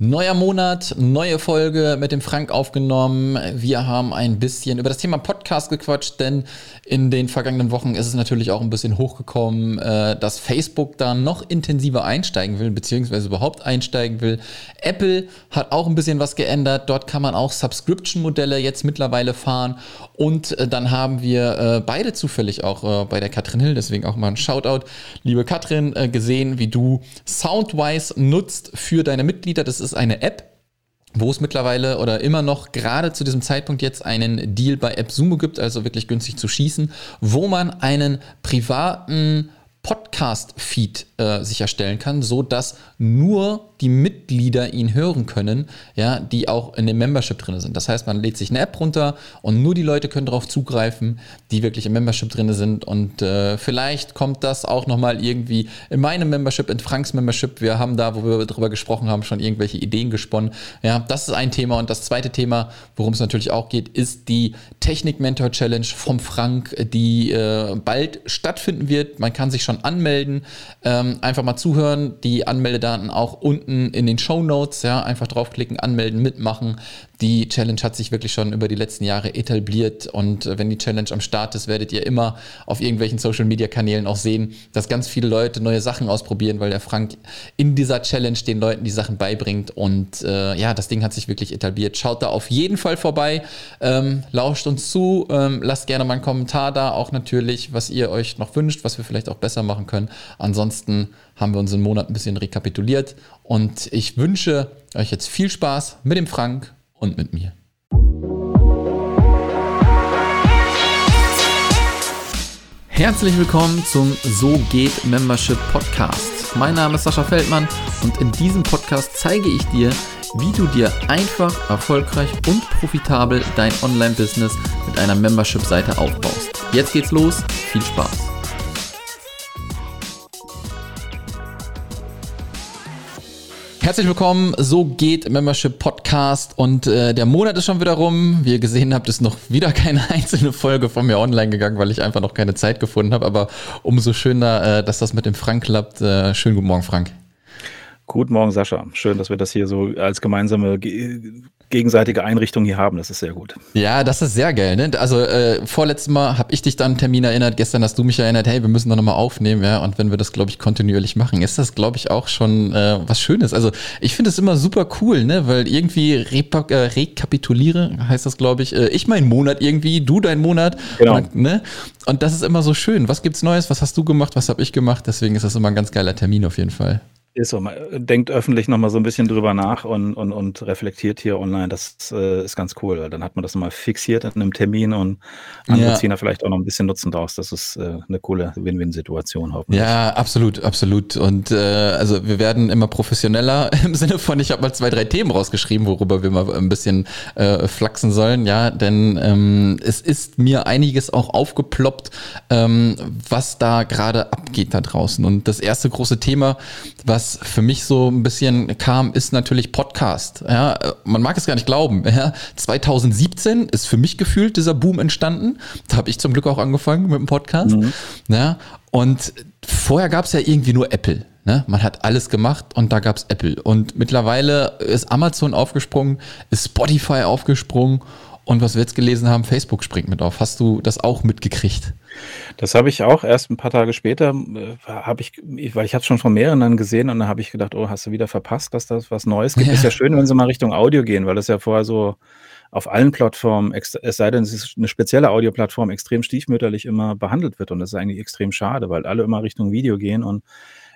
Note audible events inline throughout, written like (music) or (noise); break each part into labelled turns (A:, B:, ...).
A: Neuer Monat, neue Folge mit dem Frank aufgenommen. Wir haben ein bisschen über das Thema Podcast gequatscht, denn in den vergangenen Wochen ist es natürlich auch ein bisschen hochgekommen, äh, dass Facebook da noch intensiver einsteigen will, beziehungsweise überhaupt einsteigen will. Apple hat auch ein bisschen was geändert. Dort kann man auch Subscription-Modelle jetzt mittlerweile fahren. Und äh, dann haben wir äh, beide zufällig auch bei der Katrin Hill, deswegen auch mal ein Shoutout, liebe Katrin, gesehen, wie du Soundwise nutzt für deine Mitglieder. Das ist ist eine App, wo es mittlerweile oder immer noch gerade zu diesem Zeitpunkt jetzt einen Deal bei AppSumo gibt, also wirklich günstig zu schießen, wo man einen privaten Podcast-Feed äh, sicherstellen kann, so dass nur die Mitglieder ihn hören können, ja, die auch in dem Membership drin sind. Das heißt, man lädt sich eine App runter und nur die Leute können darauf zugreifen, die wirklich im Membership drin sind. Und äh, vielleicht kommt das auch nochmal irgendwie in meinem Membership, in Franks Membership. Wir haben da, wo wir darüber gesprochen haben, schon irgendwelche Ideen gesponnen. Ja, das ist ein Thema. Und das zweite Thema, worum es natürlich auch geht, ist die Technik Mentor Challenge vom Frank, die äh, bald stattfinden wird. Man kann sich schon anmelden. Ähm, einfach mal zuhören. Die Anmeldedaten auch unten unten in den Show Notes, ja, einfach draufklicken, anmelden, mitmachen. Die Challenge hat sich wirklich schon über die letzten Jahre etabliert und äh, wenn die Challenge am Start ist, werdet ihr immer auf irgendwelchen Social Media Kanälen auch sehen, dass ganz viele Leute neue Sachen ausprobieren, weil der Frank in dieser Challenge den Leuten die Sachen beibringt und äh, ja, das Ding hat sich wirklich etabliert. Schaut da auf jeden Fall vorbei, ähm, lauscht uns zu, ähm, lasst gerne mal einen Kommentar da, auch natürlich, was ihr euch noch wünscht, was wir vielleicht auch besser machen können. Ansonsten haben wir unseren Monat ein bisschen rekapituliert und ich wünsche euch jetzt viel Spaß mit dem Frank und mit mir. Herzlich willkommen zum So geht Membership Podcast. Mein Name ist Sascha Feldmann und in diesem Podcast zeige ich dir, wie du dir einfach, erfolgreich und profitabel dein Online-Business mit einer Membership-Seite aufbaust. Jetzt geht's los, viel Spaß! Herzlich willkommen, so geht Membership Podcast und äh, der Monat ist schon wieder rum. Wie ihr gesehen habt, ist noch wieder keine (laughs) einzelne Folge von mir online gegangen, weil ich einfach noch keine Zeit gefunden habe. Aber umso schöner, äh, dass das mit dem Frank klappt. Äh, schönen guten Morgen, Frank.
B: Guten Morgen, Sascha. Schön, dass wir das hier so als gemeinsame gegenseitige Einrichtung hier haben. Das ist sehr gut.
A: Ja, das ist sehr geil. Ne? Also äh, vorletztes Mal habe ich dich dann einen Termin erinnert. Gestern hast du mich erinnert, hey, wir müssen doch nochmal aufnehmen. Ja? Und wenn wir das, glaube ich, kontinuierlich machen, ist das, glaube ich, auch schon äh, was Schönes. Also ich finde es immer super cool, ne? weil irgendwie äh, rekapituliere, heißt das, glaube ich, äh, ich meinen Monat irgendwie, du deinen Monat. Genau. Und, ne? und das ist immer so schön. Was gibt's Neues? Was hast du gemacht? Was habe ich gemacht? Deswegen ist das immer ein ganz geiler Termin auf jeden Fall.
B: Ist so, man denkt öffentlich nochmal so ein bisschen drüber nach und, und, und reflektiert hier online. Das äh, ist ganz cool, weil dann hat man das nochmal fixiert in einem Termin und andere ja. ziehen da vielleicht auch noch ein bisschen Nutzen draus. Das ist äh, eine coole Win-Win-Situation
A: hoffentlich. Ja, absolut, absolut. Und äh, also wir werden immer professioneller (laughs) im Sinne von, ich habe mal zwei, drei Themen rausgeschrieben, worüber wir mal ein bisschen äh, flachsen sollen. Ja, denn ähm, es ist mir einiges auch aufgeploppt, ähm, was da gerade abgeht da draußen. Und das erste große Thema, was für mich so ein bisschen kam, ist natürlich Podcast. Ja, man mag es gar nicht glauben. Ja, 2017 ist für mich gefühlt dieser Boom entstanden. Da habe ich zum Glück auch angefangen mit dem Podcast. Mhm. Ja, und vorher gab es ja irgendwie nur Apple. Ne? Man hat alles gemacht und da gab es Apple. Und mittlerweile ist Amazon aufgesprungen, ist Spotify aufgesprungen und was wir jetzt gelesen haben, Facebook springt mit auf. Hast du das auch mitgekriegt?
B: Das habe ich auch erst ein paar Tage später, äh, habe ich, weil ich hatte schon von mehreren dann gesehen und dann habe ich gedacht, oh, hast du wieder verpasst, dass das was Neues gibt. Ja. Ist ja schön, wenn sie mal Richtung Audio gehen, weil das ja vorher so auf allen Plattformen, es sei denn, es ist eine spezielle Audioplattform, extrem stiefmütterlich immer behandelt wird. Und das ist eigentlich extrem schade, weil alle immer Richtung Video gehen und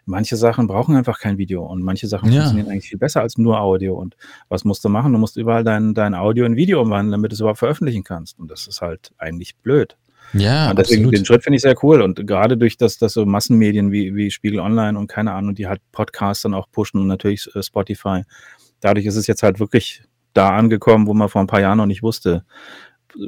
B: manche Sachen brauchen einfach kein Video und manche Sachen ja. funktionieren eigentlich viel besser als nur Audio. Und was musst du machen? Du musst überall dein, dein Audio in Video umwandeln, damit du es überhaupt veröffentlichen kannst. Und das ist halt eigentlich blöd. Ja, und deswegen absolut. den Schritt finde ich sehr cool. Und gerade durch das, dass so Massenmedien wie, wie Spiegel Online und keine Ahnung, die halt Podcasts dann auch pushen und natürlich äh, Spotify. Dadurch ist es jetzt halt wirklich da angekommen, wo man vor ein paar Jahren noch nicht wusste.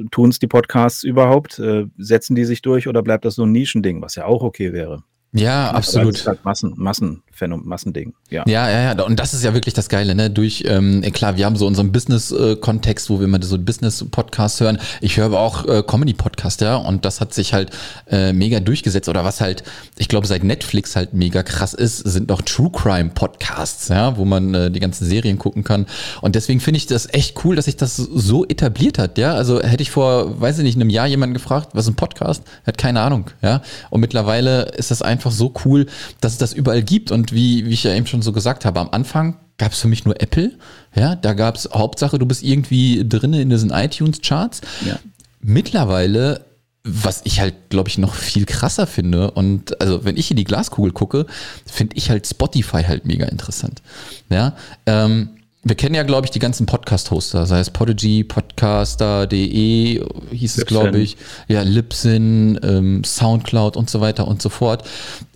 B: Tun es die Podcasts überhaupt? Äh, setzen die sich durch oder bleibt das so ein Nischending, was ja auch okay wäre?
A: Ja, absolut. Das ist
B: halt Massen, Massen, Phänomen, Massending.
A: Ja. ja, ja, ja. Und das ist ja wirklich das Geile, ne? Durch, ähm, klar, wir haben so unseren Business-Kontext, wo wir immer so Business-Podcasts hören. Ich höre aber auch äh, Comedy-Podcast, ja. Und das hat sich halt äh, mega durchgesetzt. Oder was halt, ich glaube, seit Netflix halt mega krass ist, sind noch True Crime-Podcasts, ja, wo man äh, die ganzen Serien gucken kann. Und deswegen finde ich das echt cool, dass sich das so etabliert hat, ja. Also hätte ich vor, weiß ich nicht, einem Jahr jemanden gefragt, was ist ein Podcast? Hat keine Ahnung, ja. Und mittlerweile ist das einfach so cool, dass es das überall gibt. Und wie, wie ich ja eben schon so gesagt habe, am Anfang gab es für mich nur Apple. Ja, da gab es Hauptsache, du bist irgendwie drin in diesen iTunes-Charts. Ja. Mittlerweile was ich halt, glaube ich, noch viel krasser finde. Und also, wenn ich in die Glaskugel gucke, finde ich halt Spotify halt mega interessant. Ja, ähm, wir kennen ja, glaube ich, die ganzen Podcast-Hoster, sei es Podigy, Podcaster.de, hieß es, glaube ich, ja, Libsyn, ähm, Soundcloud und so weiter und so fort.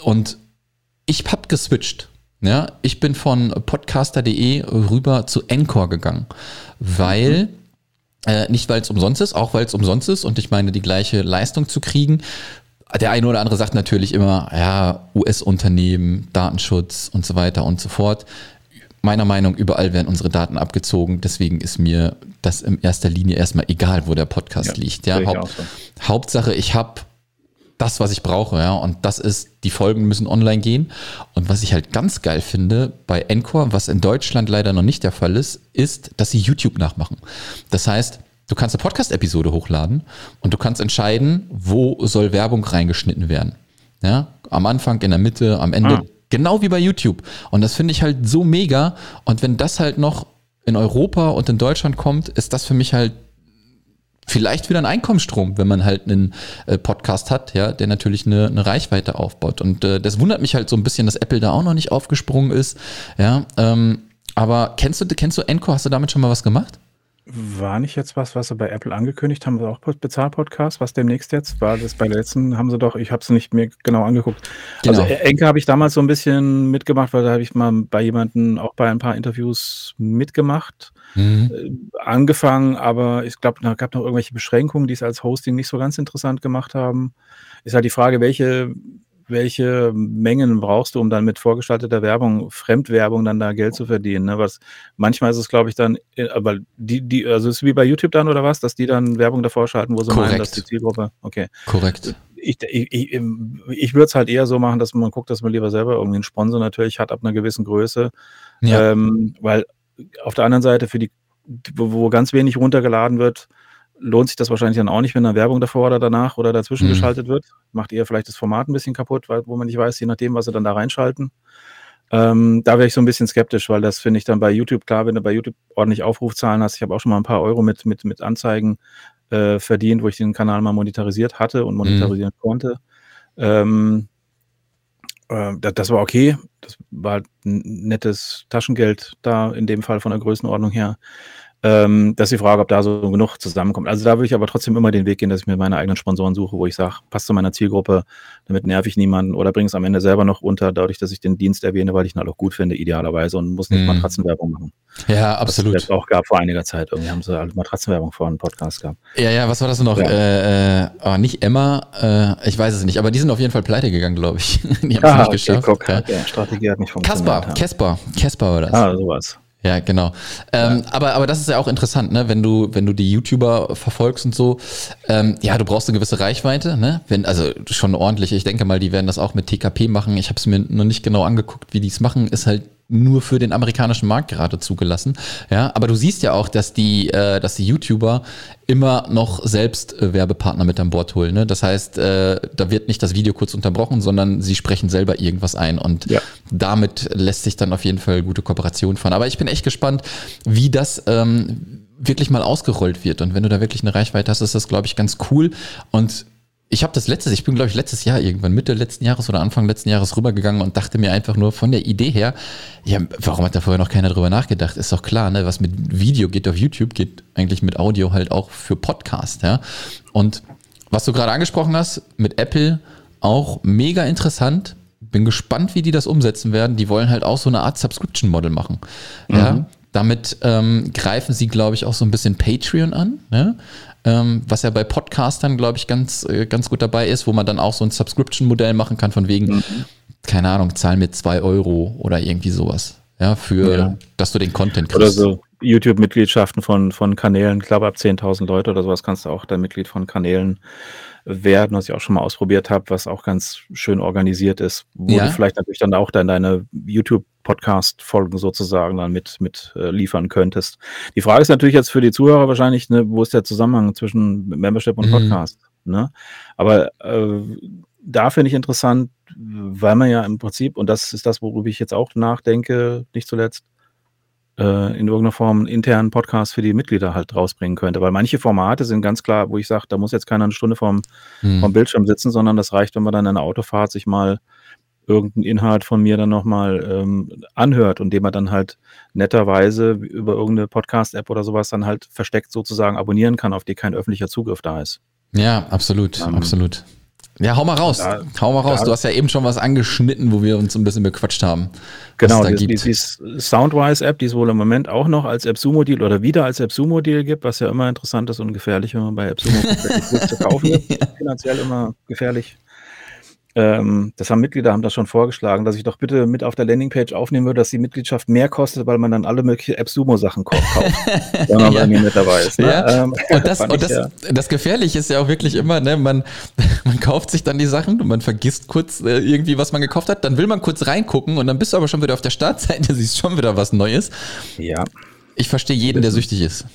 A: Und ich habe geswitcht. Ja, ich bin von podcaster.de rüber zu Encore gegangen, weil mhm. äh, nicht weil es umsonst ist, auch weil es umsonst ist und ich meine die gleiche Leistung zu kriegen. Der eine oder andere sagt natürlich immer, ja, US-Unternehmen, Datenschutz und so weiter und so fort. Meiner Meinung überall werden unsere Daten abgezogen. Deswegen ist mir das in erster Linie erstmal egal, wo der Podcast ja, liegt. Ja, Haupt, so. Hauptsache, ich habe das, was ich brauche, ja. Und das ist, die Folgen müssen online gehen. Und was ich halt ganz geil finde bei Encore, was in Deutschland leider noch nicht der Fall ist, ist, dass sie YouTube nachmachen. Das heißt, du kannst eine Podcast-Episode hochladen und du kannst entscheiden, wo soll Werbung reingeschnitten werden. Ja, am Anfang, in der Mitte, am Ende. Ah. Genau wie bei YouTube. Und das finde ich halt so mega. Und wenn das halt noch in Europa und in Deutschland kommt, ist das für mich halt vielleicht wieder ein Einkommensstrom, wenn man halt einen äh, Podcast hat, ja, der natürlich eine, eine Reichweite aufbaut. Und äh, das wundert mich halt so ein bisschen, dass Apple da auch noch nicht aufgesprungen ist. Ja, ähm, aber kennst du, kennst du Encore? Hast du damit schon mal was gemacht?
B: War nicht jetzt was, was sie bei Apple angekündigt haben, auch Bezahlpodcast, was demnächst jetzt war? Das bei der letzten haben sie doch, ich habe es nicht mehr genau angeguckt. Also, genau. Also Enke habe ich damals so ein bisschen mitgemacht, weil da habe ich mal bei jemandem auch bei ein paar Interviews mitgemacht. Mhm. Äh, angefangen, aber ich glaube, da gab noch irgendwelche Beschränkungen, die es als Hosting nicht so ganz interessant gemacht haben. Ist halt die Frage, welche welche Mengen brauchst du, um dann mit vorgeschalteter Werbung, Fremdwerbung dann da Geld zu verdienen? Ne? Was manchmal ist es, glaube ich, dann, äh, aber die, die, also ist es wie bei YouTube dann oder was, dass die dann Werbung davor schalten, wo sie Korrekt. meinen, dass die Zielgruppe, okay.
A: Korrekt.
B: Ich, ich, ich, ich würde es halt eher so machen, dass man guckt, dass man lieber selber irgendwie einen Sponsor natürlich hat ab einer gewissen Größe. Ja. Ähm, weil auf der anderen Seite für die, wo ganz wenig runtergeladen wird, lohnt sich das wahrscheinlich dann auch nicht, wenn da Werbung davor oder danach oder dazwischen mhm. geschaltet wird. Macht eher vielleicht das Format ein bisschen kaputt, weil, wo man nicht weiß, je nachdem, was sie dann da reinschalten. Ähm, da wäre ich so ein bisschen skeptisch, weil das finde ich dann bei YouTube klar, wenn du bei YouTube ordentlich Aufrufzahlen hast. Ich habe auch schon mal ein paar Euro mit, mit, mit Anzeigen äh, verdient, wo ich den Kanal mal monetarisiert hatte und monetarisieren mhm. konnte. Ähm, äh, das, das, war okay. Das war halt ein nettes Taschengeld da in dem Fall von der Größenordnung her. Ähm, das ist die Frage, ob da so genug zusammenkommt. Also da würde ich aber trotzdem immer den Weg gehen, dass ich mir meine eigenen Sponsoren suche, wo ich sage, passt zu meiner Zielgruppe, damit nerv ich niemanden oder bringe es am Ende selber noch unter, dadurch, dass ich den Dienst erwähne, weil ich ihn halt auch gut finde, idealerweise und muss nicht mm. Matratzenwerbung machen.
A: Ja, absolut.
B: Es auch gab vor einiger Zeit. Irgendwie haben sie halt Matratzenwerbung vor einem Podcast gehabt.
A: Ja, ja, was war das noch? Ja. Äh, oh, nicht Emma, äh, ich weiß es nicht, aber die sind auf jeden Fall pleite gegangen, glaube ich. (laughs) die haben es ah, nicht okay, geschafft. Guck, ja.
B: Strategie hat nicht funktioniert.
A: Kasper, Kasper, Kasper war das.
B: Ah, sowas.
A: Ja, genau. Ähm, ja. Aber, aber das ist ja auch interessant, ne? wenn du, wenn du die YouTuber verfolgst und so. Ähm, ja, du brauchst eine gewisse Reichweite, ne? Wenn, also schon ordentlich. Ich denke mal, die werden das auch mit TKP machen. Ich habe es mir noch nicht genau angeguckt, wie die es machen. Ist halt nur für den amerikanischen Markt gerade zugelassen. Ja, aber du siehst ja auch, dass die, äh, dass die YouTuber immer noch selbst äh, Werbepartner mit an Bord holen. Ne? Das heißt, äh, da wird nicht das Video kurz unterbrochen, sondern sie sprechen selber irgendwas ein und ja. damit lässt sich dann auf jeden Fall gute Kooperation fahren. Aber ich bin echt gespannt, wie das ähm, wirklich mal ausgerollt wird. Und wenn du da wirklich eine Reichweite hast, ist das, glaube ich, ganz cool. Und ich habe das letztes, ich bin glaube ich letztes Jahr irgendwann Mitte letzten Jahres oder Anfang letzten Jahres rübergegangen und dachte mir einfach nur von der Idee her, ja, warum hat da vorher noch keiner drüber nachgedacht? Ist doch klar, ne, was mit Video geht auf YouTube, geht eigentlich mit Audio halt auch für Podcast, ja. Und was du gerade angesprochen hast mit Apple auch mega interessant. Bin gespannt, wie die das umsetzen werden. Die wollen halt auch so eine Art Subscription Model machen. Mhm. Ja, damit ähm, greifen sie, glaube ich, auch so ein bisschen Patreon an. Ne? Ähm, was ja bei Podcastern, glaube ich, ganz, äh, ganz gut dabei ist, wo man dann auch so ein Subscription-Modell machen kann, von wegen, mhm. keine Ahnung, zahl mir zwei Euro oder irgendwie sowas. Ja, für, ja. dass du den Content
B: kriegst. Oder so YouTube-Mitgliedschaften von, von Kanälen, ich glaube ab 10.000 Leute oder sowas kannst du auch dann Mitglied von Kanälen werden, was ich auch schon mal ausprobiert habe, was auch ganz schön organisiert ist, wo ja. du vielleicht natürlich dann auch dann deine YouTube-Podcast-Folgen sozusagen dann mit, mit äh, liefern könntest. Die Frage ist natürlich jetzt für die Zuhörer wahrscheinlich, ne, wo ist der Zusammenhang zwischen Membership und mhm. Podcast? Mhm. Ne? Aber äh, da finde ich interessant, weil man ja im Prinzip, und das ist das, worüber ich jetzt auch nachdenke, nicht zuletzt, äh, in irgendeiner Form einen internen Podcast für die Mitglieder halt rausbringen könnte. Weil manche Formate sind ganz klar, wo ich sage, da muss jetzt keiner eine Stunde vorm, hm. vorm Bildschirm sitzen, sondern das reicht, wenn man dann in einer Autofahrt sich mal irgendeinen Inhalt von mir dann nochmal ähm, anhört und den man dann halt netterweise über irgendeine Podcast-App oder sowas dann halt versteckt sozusagen abonnieren kann, auf die kein öffentlicher Zugriff da ist.
A: Ja, absolut, ähm, absolut. Ja, hau mal raus. Da, hau mal raus. Da, du hast ja eben schon was angeschnitten, wo wir uns ein bisschen bequatscht haben.
B: Genau, die, die, die Soundwise-App, die es wohl im Moment auch noch als AppSumo-Deal oder wieder als AppSumo-Deal gibt, was ja immer interessant ist und gefährlich, wenn man bei AppSumo (laughs) zu kaufen ja. Finanziell immer gefährlich. Ähm, das haben Mitglieder haben das schon vorgeschlagen, dass ich doch bitte mit auf der Landingpage aufnehmen würde, dass die Mitgliedschaft mehr kostet, weil man dann alle möglichen AppSumo-Sachen kauft, (laughs) wenn man ja. bei mir mit dabei ist.
A: Ne? Ja. Ähm, und, das, und das, ja. das Gefährliche ist ja auch wirklich immer, ne, man, (laughs) man kauft sich dann die Sachen und man vergisst kurz äh, irgendwie, was man gekauft hat, dann will man kurz reingucken und dann bist du aber schon wieder auf der Startseite, (laughs) siehst schon wieder was Neues.
B: Ja.
A: Ich verstehe jeden, der süchtig ist.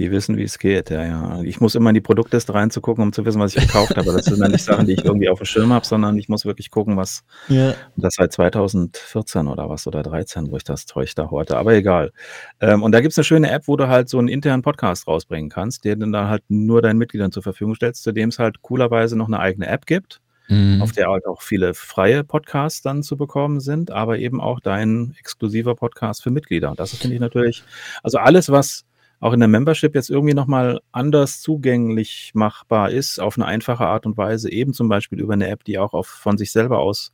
B: Die wissen, wie es geht, ja, ja. Ich muss immer in die Produktliste reinzugucken, um zu wissen, was ich gekauft habe. Das sind dann nicht Sachen, die ich irgendwie auf dem Schirm habe, sondern ich muss wirklich gucken, was ja. das seit 2014 oder was oder 13, wo ich das Zeug da horte. Aber egal. Ähm, und da gibt es eine schöne App, wo du halt so einen internen Podcast rausbringen kannst, der dann halt nur deinen Mitgliedern zur Verfügung stellst, zu dem es halt coolerweise noch eine eigene App gibt. Mhm. auf der halt auch viele freie Podcasts dann zu bekommen sind, aber eben auch dein exklusiver Podcast für Mitglieder. Und das finde ich natürlich, also alles, was auch in der Membership jetzt irgendwie nochmal anders zugänglich machbar ist, auf eine einfache Art und Weise, eben zum Beispiel über eine App, die auch auf, von sich selber aus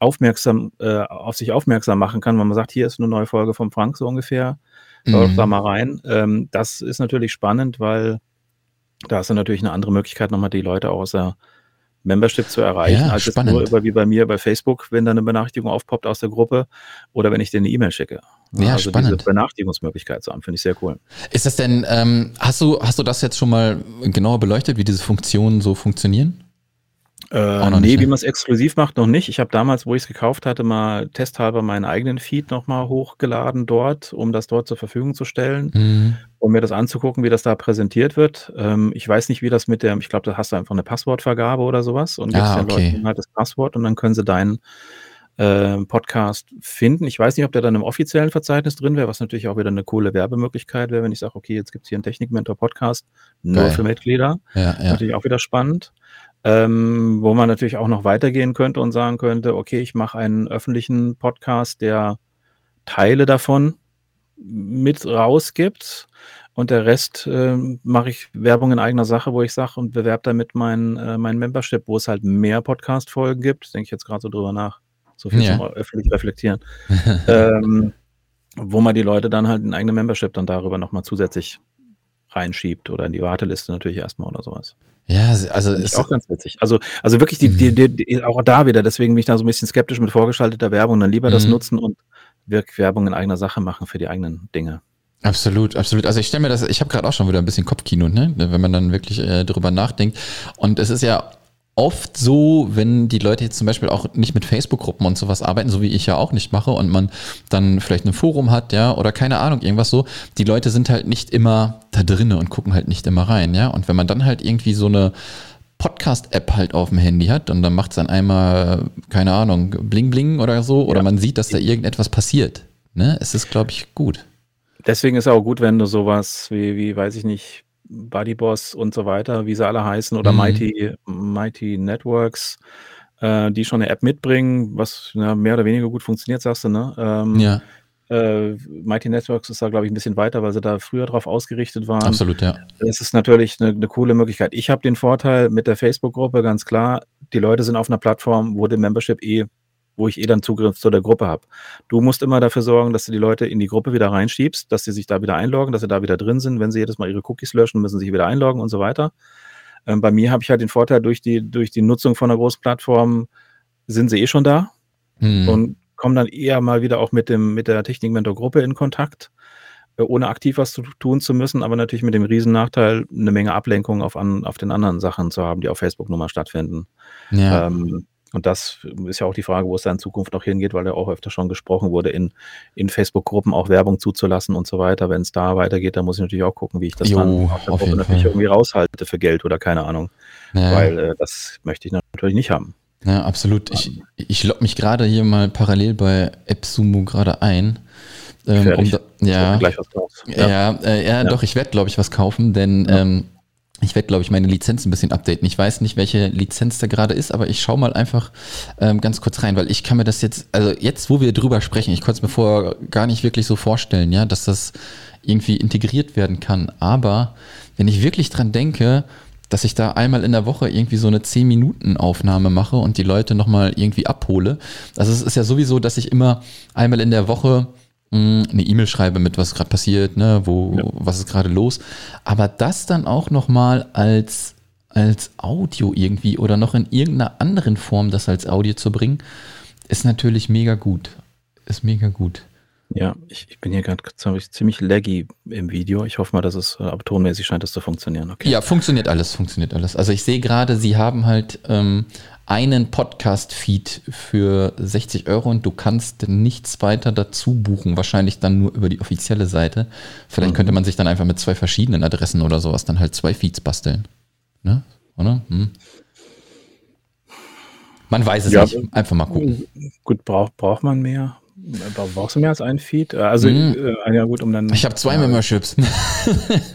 B: aufmerksam, äh, auf sich aufmerksam machen kann, wenn man sagt, hier ist eine neue Folge vom Frank so ungefähr, mhm. da mal rein. Ähm, das ist natürlich spannend, weil da ist dann natürlich eine andere Möglichkeit, nochmal die Leute aus der Membership zu erreichen, ja, als spannend. jetzt nur über wie bei mir bei Facebook, wenn da eine Benachrichtigung aufpoppt aus der Gruppe oder wenn ich dir eine E-Mail schicke.
A: Ja, also spannend. diese
B: Benachrichtigungsmöglichkeit zu haben, finde ich sehr cool.
A: Ist das denn, ähm, hast du, hast du das jetzt schon mal genauer beleuchtet, wie diese Funktionen so funktionieren?
B: Äh, nee, nicht, wie ne? man es exklusiv macht, noch nicht. Ich habe damals, wo ich es gekauft hatte, mal testhalber meinen eigenen Feed nochmal hochgeladen dort, um das dort zur Verfügung zu stellen, mhm. um mir das anzugucken, wie das da präsentiert wird. Ähm, ich weiß nicht, wie das mit der, ich glaube, da hast du einfach eine Passwortvergabe oder sowas und
A: gibst ah, den okay.
B: Leuten halt das Passwort und dann können sie deinen äh, Podcast finden. Ich weiß nicht, ob der dann im offiziellen Verzeichnis drin wäre, was natürlich auch wieder eine coole Werbemöglichkeit wäre, wenn ich sage, okay, jetzt gibt es hier einen Technikmentor-Podcast nur Geil. für Mitglieder.
A: Ja, ja.
B: Natürlich auch wieder spannend. Ähm, wo man natürlich auch noch weitergehen könnte und sagen könnte, okay, ich mache einen öffentlichen Podcast, der Teile davon mit rausgibt und der Rest äh, mache ich Werbung in eigener Sache, wo ich sage und bewerbe damit mein, äh, mein Membership, wo es halt mehr Podcast-Folgen gibt. Denke ich jetzt gerade so drüber nach. So viel ja. zum öffentlich reflektieren. (laughs) ähm, wo man die Leute dann halt in eigene Membership dann darüber nochmal zusätzlich reinschiebt oder in die Warteliste natürlich erstmal oder sowas.
A: Ja, also ist
B: auch ganz witzig. Also, also wirklich die, die, die, die, auch da wieder, deswegen bin ich da so ein bisschen skeptisch mit vorgeschalteter Werbung, dann lieber das mhm. nutzen und wirklich Werbung in eigener Sache machen für die eigenen Dinge.
A: Absolut, absolut. Also ich stelle mir das, ich habe gerade auch schon wieder ein bisschen Kopfkino, ne? wenn man dann wirklich äh, drüber nachdenkt. Und es ist ja oft so, wenn die Leute jetzt zum Beispiel auch nicht mit Facebook-Gruppen und sowas arbeiten, so wie ich ja auch nicht mache, und man dann vielleicht ein Forum hat, ja, oder keine Ahnung, irgendwas so, die Leute sind halt nicht immer da drinnen und gucken halt nicht immer rein, ja. Und wenn man dann halt irgendwie so eine Podcast-App halt auf dem Handy hat und dann macht es dann einmal, keine Ahnung, bling bling oder so, oder ja. man sieht, dass da irgendetwas passiert. Ne? Es ist, glaube ich, gut.
B: Deswegen ist es auch gut, wenn du sowas wie, wie, weiß ich nicht, Bodyboss und so weiter, wie sie alle heißen, oder mhm. Mighty, Mighty Networks, äh, die schon eine App mitbringen, was ja, mehr oder weniger gut funktioniert, sagst du, ne?
A: Ähm, ja.
B: Äh, Mighty Networks ist da, glaube ich, ein bisschen weiter, weil sie da früher drauf ausgerichtet waren.
A: Absolut, ja.
B: Das ist natürlich eine, eine coole Möglichkeit. Ich habe den Vorteil mit der Facebook-Gruppe, ganz klar, die Leute sind auf einer Plattform, wo die Membership eh wo ich eh dann Zugriff zu der Gruppe habe. Du musst immer dafür sorgen, dass du die Leute in die Gruppe wieder reinschiebst, dass sie sich da wieder einloggen, dass sie da wieder drin sind. Wenn sie jedes Mal ihre Cookies löschen, müssen sie sich wieder einloggen und so weiter. Ähm, bei mir habe ich halt den Vorteil, durch die, durch die Nutzung von einer großen Plattform sind sie eh schon da mhm. und kommen dann eher mal wieder auch mit, dem, mit der Technik-Mentor-Gruppe in Kontakt, äh, ohne aktiv was zu tun zu müssen, aber natürlich mit dem riesen Nachteil, eine Menge Ablenkung auf, an, auf den anderen Sachen zu haben, die auf Facebook nun mal stattfinden. Ja. Ähm, und das ist ja auch die Frage, wo es da in Zukunft noch hingeht, weil ja auch öfter schon gesprochen wurde, in, in Facebook-Gruppen auch Werbung zuzulassen und so weiter. Wenn es da weitergeht, dann muss ich natürlich auch gucken, wie ich das jo, dann auf der auf Gruppe natürlich Fall. irgendwie raushalte für Geld oder keine Ahnung. Ja. Weil äh, das möchte ich natürlich nicht haben.
A: Ja, absolut. Ich, ich logge mich gerade hier mal parallel bei AppSumo gerade ein. Ähm, um da, ja, ja, ja, äh, ja, ja, doch, ich werde, glaube ich, was kaufen, denn ähm, ich werde, glaube ich, meine Lizenz ein bisschen updaten. Ich weiß nicht, welche Lizenz da gerade ist, aber ich schaue mal einfach ähm, ganz kurz rein, weil ich kann mir das jetzt, also jetzt, wo wir drüber sprechen, ich konnte es mir vorher gar nicht wirklich so vorstellen, ja, dass das irgendwie integriert werden kann. Aber wenn ich wirklich dran denke, dass ich da einmal in der Woche irgendwie so eine 10-Minuten-Aufnahme mache und die Leute nochmal irgendwie abhole. Also es ist ja sowieso, dass ich immer einmal in der Woche eine E-Mail schreibe mit was gerade passiert, ne, wo, ja. was ist gerade los. Aber das dann auch nochmal als, als Audio irgendwie oder noch in irgendeiner anderen Form das als Audio zu bringen, ist natürlich mega gut. Ist mega gut.
B: Ja, ich, ich bin hier gerade ziemlich laggy im Video. Ich hoffe mal, dass es, aber tonmäßig scheint es zu funktionieren.
A: Okay. Ja, funktioniert alles, funktioniert alles. Also ich sehe gerade, Sie haben halt ähm, einen Podcast-Feed für 60 Euro und du kannst nichts weiter dazu buchen. Wahrscheinlich dann nur über die offizielle Seite. Vielleicht mhm. könnte man sich dann einfach mit zwei verschiedenen Adressen oder sowas dann halt zwei Feeds basteln. Ne? Oder? Hm. Man weiß es ja, nicht. Einfach mal gucken.
B: Gut, braucht, braucht man mehr? Brauchst du mehr als einen Feed? Also, mhm. äh, ja, gut, um dann.
A: Ich habe zwei ja. Memberships.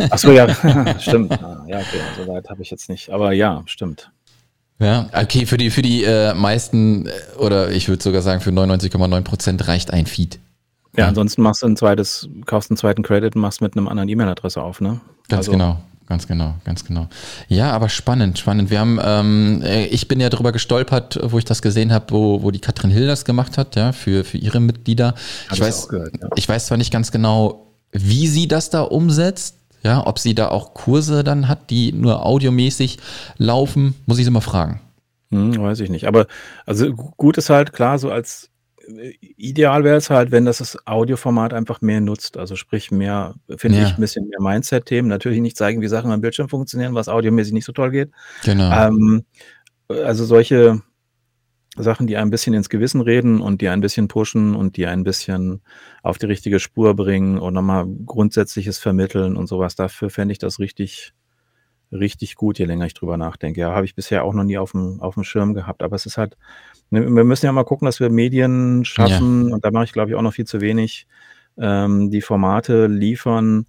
B: Achso, ja, (laughs) (laughs) stimmt. Ah, ja, okay, so weit habe ich jetzt nicht. Aber ja, stimmt.
A: Ja, okay, für die, für die äh, meisten äh, oder ich würde sogar sagen für 99,9 Prozent reicht ein Feed.
B: Ja, ja, ansonsten machst du ein zweites, kaufst einen zweiten Credit und machst mit einem anderen E-Mail-Adresse auf, ne?
A: Ganz also, genau. Ganz genau, ganz genau. Ja, aber spannend, spannend. Wir haben, ähm, äh, ich bin ja darüber gestolpert, wo ich das gesehen habe, wo, wo die Katrin Hill das gemacht hat, ja, für, für ihre Mitglieder. ich weiß, gehört, ja. ich weiß zwar nicht ganz genau, wie sie das da umsetzt, ja, ob sie da auch Kurse dann hat, die nur audiomäßig laufen, muss ich sie mal fragen.
B: Hm, weiß ich nicht. Aber also gut ist halt klar, so als ideal wäre es halt, wenn das das Audioformat einfach mehr nutzt. Also sprich mehr, finde ja. ich, ein bisschen mehr Mindset-Themen. Natürlich nicht zeigen, wie Sachen am Bildschirm funktionieren, was audiomäßig nicht so toll geht. Genau. Ähm, also solche Sachen, die ein bisschen ins Gewissen reden und die ein bisschen pushen und die ein bisschen auf die richtige Spur bringen und nochmal Grundsätzliches vermitteln und sowas. Dafür fände ich das richtig, richtig gut, je länger ich drüber nachdenke. Ja, habe ich bisher auch noch nie auf dem, auf dem Schirm gehabt. Aber es ist halt, ne, wir müssen ja mal gucken, dass wir Medien schaffen, ja. und da mache ich, glaube ich, auch noch viel zu wenig, ähm, die Formate liefern,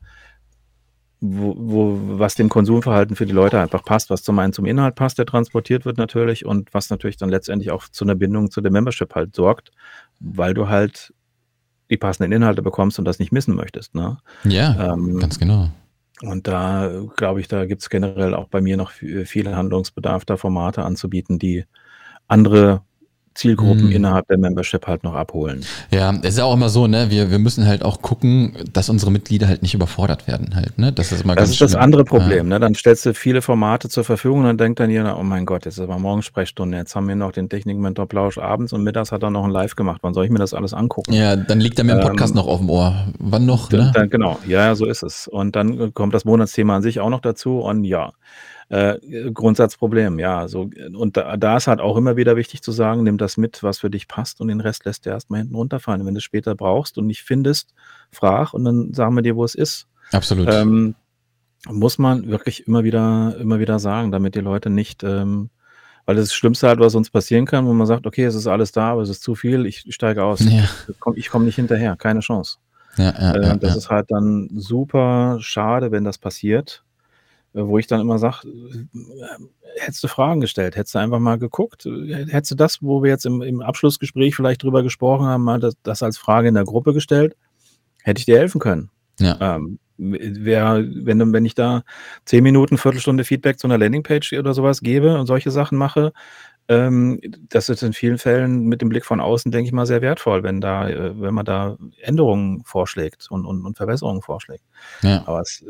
B: wo, wo, was dem Konsumverhalten für die Leute einfach passt, was zum einen zum Inhalt passt, der transportiert wird natürlich, und was natürlich dann letztendlich auch zu einer Bindung zu der Membership halt sorgt, weil du halt die passenden Inhalte bekommst und das nicht missen möchtest. Ne?
A: Ja, ähm, ganz genau.
B: Und da glaube ich, da gibt es generell auch bei mir noch viel Handlungsbedarf, da Formate anzubieten, die andere Zielgruppen mm. innerhalb der Membership halt noch abholen.
A: Ja, es ist ja auch immer so, ne, wir, wir müssen halt auch gucken, dass unsere Mitglieder halt nicht überfordert werden halt, ne?
B: Das ist immer Das ist das andere Problem, ja. ne? Dann stellst du viele Formate zur Verfügung und dann denkt dann jeder, oh mein Gott, jetzt ist aber Morgensprechstunde, jetzt haben wir noch den Technikmentor Plausch abends und mittags hat er noch ein Live gemacht. Wann soll ich mir das alles angucken?
A: Ja, dann liegt er mit dem Podcast ähm, noch auf dem Ohr. Wann noch,
B: ne? Dann, genau, ja, so ist es. Und dann kommt das Monatsthema an sich auch noch dazu und ja, äh, Grundsatzproblem, ja. So, und da, da ist halt auch immer wieder wichtig zu sagen, nimm das mit, was für dich passt und den Rest lässt du erstmal hinten runterfallen. Wenn du es später brauchst und nicht findest, frag und dann sagen wir dir, wo es ist.
A: Absolut.
B: Ähm, muss man wirklich immer wieder, immer wieder sagen, damit die Leute nicht, ähm, weil das, das Schlimmste halt, was uns passieren kann, wo man sagt, okay, es ist alles da, aber es ist zu viel, ich steige aus. Ja. Ich komme komm nicht hinterher, keine Chance. Ja, ja, äh, das ist halt dann super schade, wenn das passiert. Äh, wo ich dann immer sage, äh, hättest du Fragen gestellt, hättest du einfach mal geguckt, hättest du das, wo wir jetzt im, im Abschlussgespräch vielleicht drüber gesprochen haben, mal das, das, als Frage in der Gruppe gestellt, hätte ich dir helfen können. Ja. Ähm, wer, wenn, wenn ich da zehn Minuten, Viertelstunde Feedback zu einer Landingpage oder sowas gebe und solche Sachen mache, ähm, das ist in vielen Fällen mit dem Blick von außen, denke ich mal, sehr wertvoll, wenn da, äh, wenn man da Änderungen vorschlägt und, und, und Verbesserungen vorschlägt. Ja. Aber es,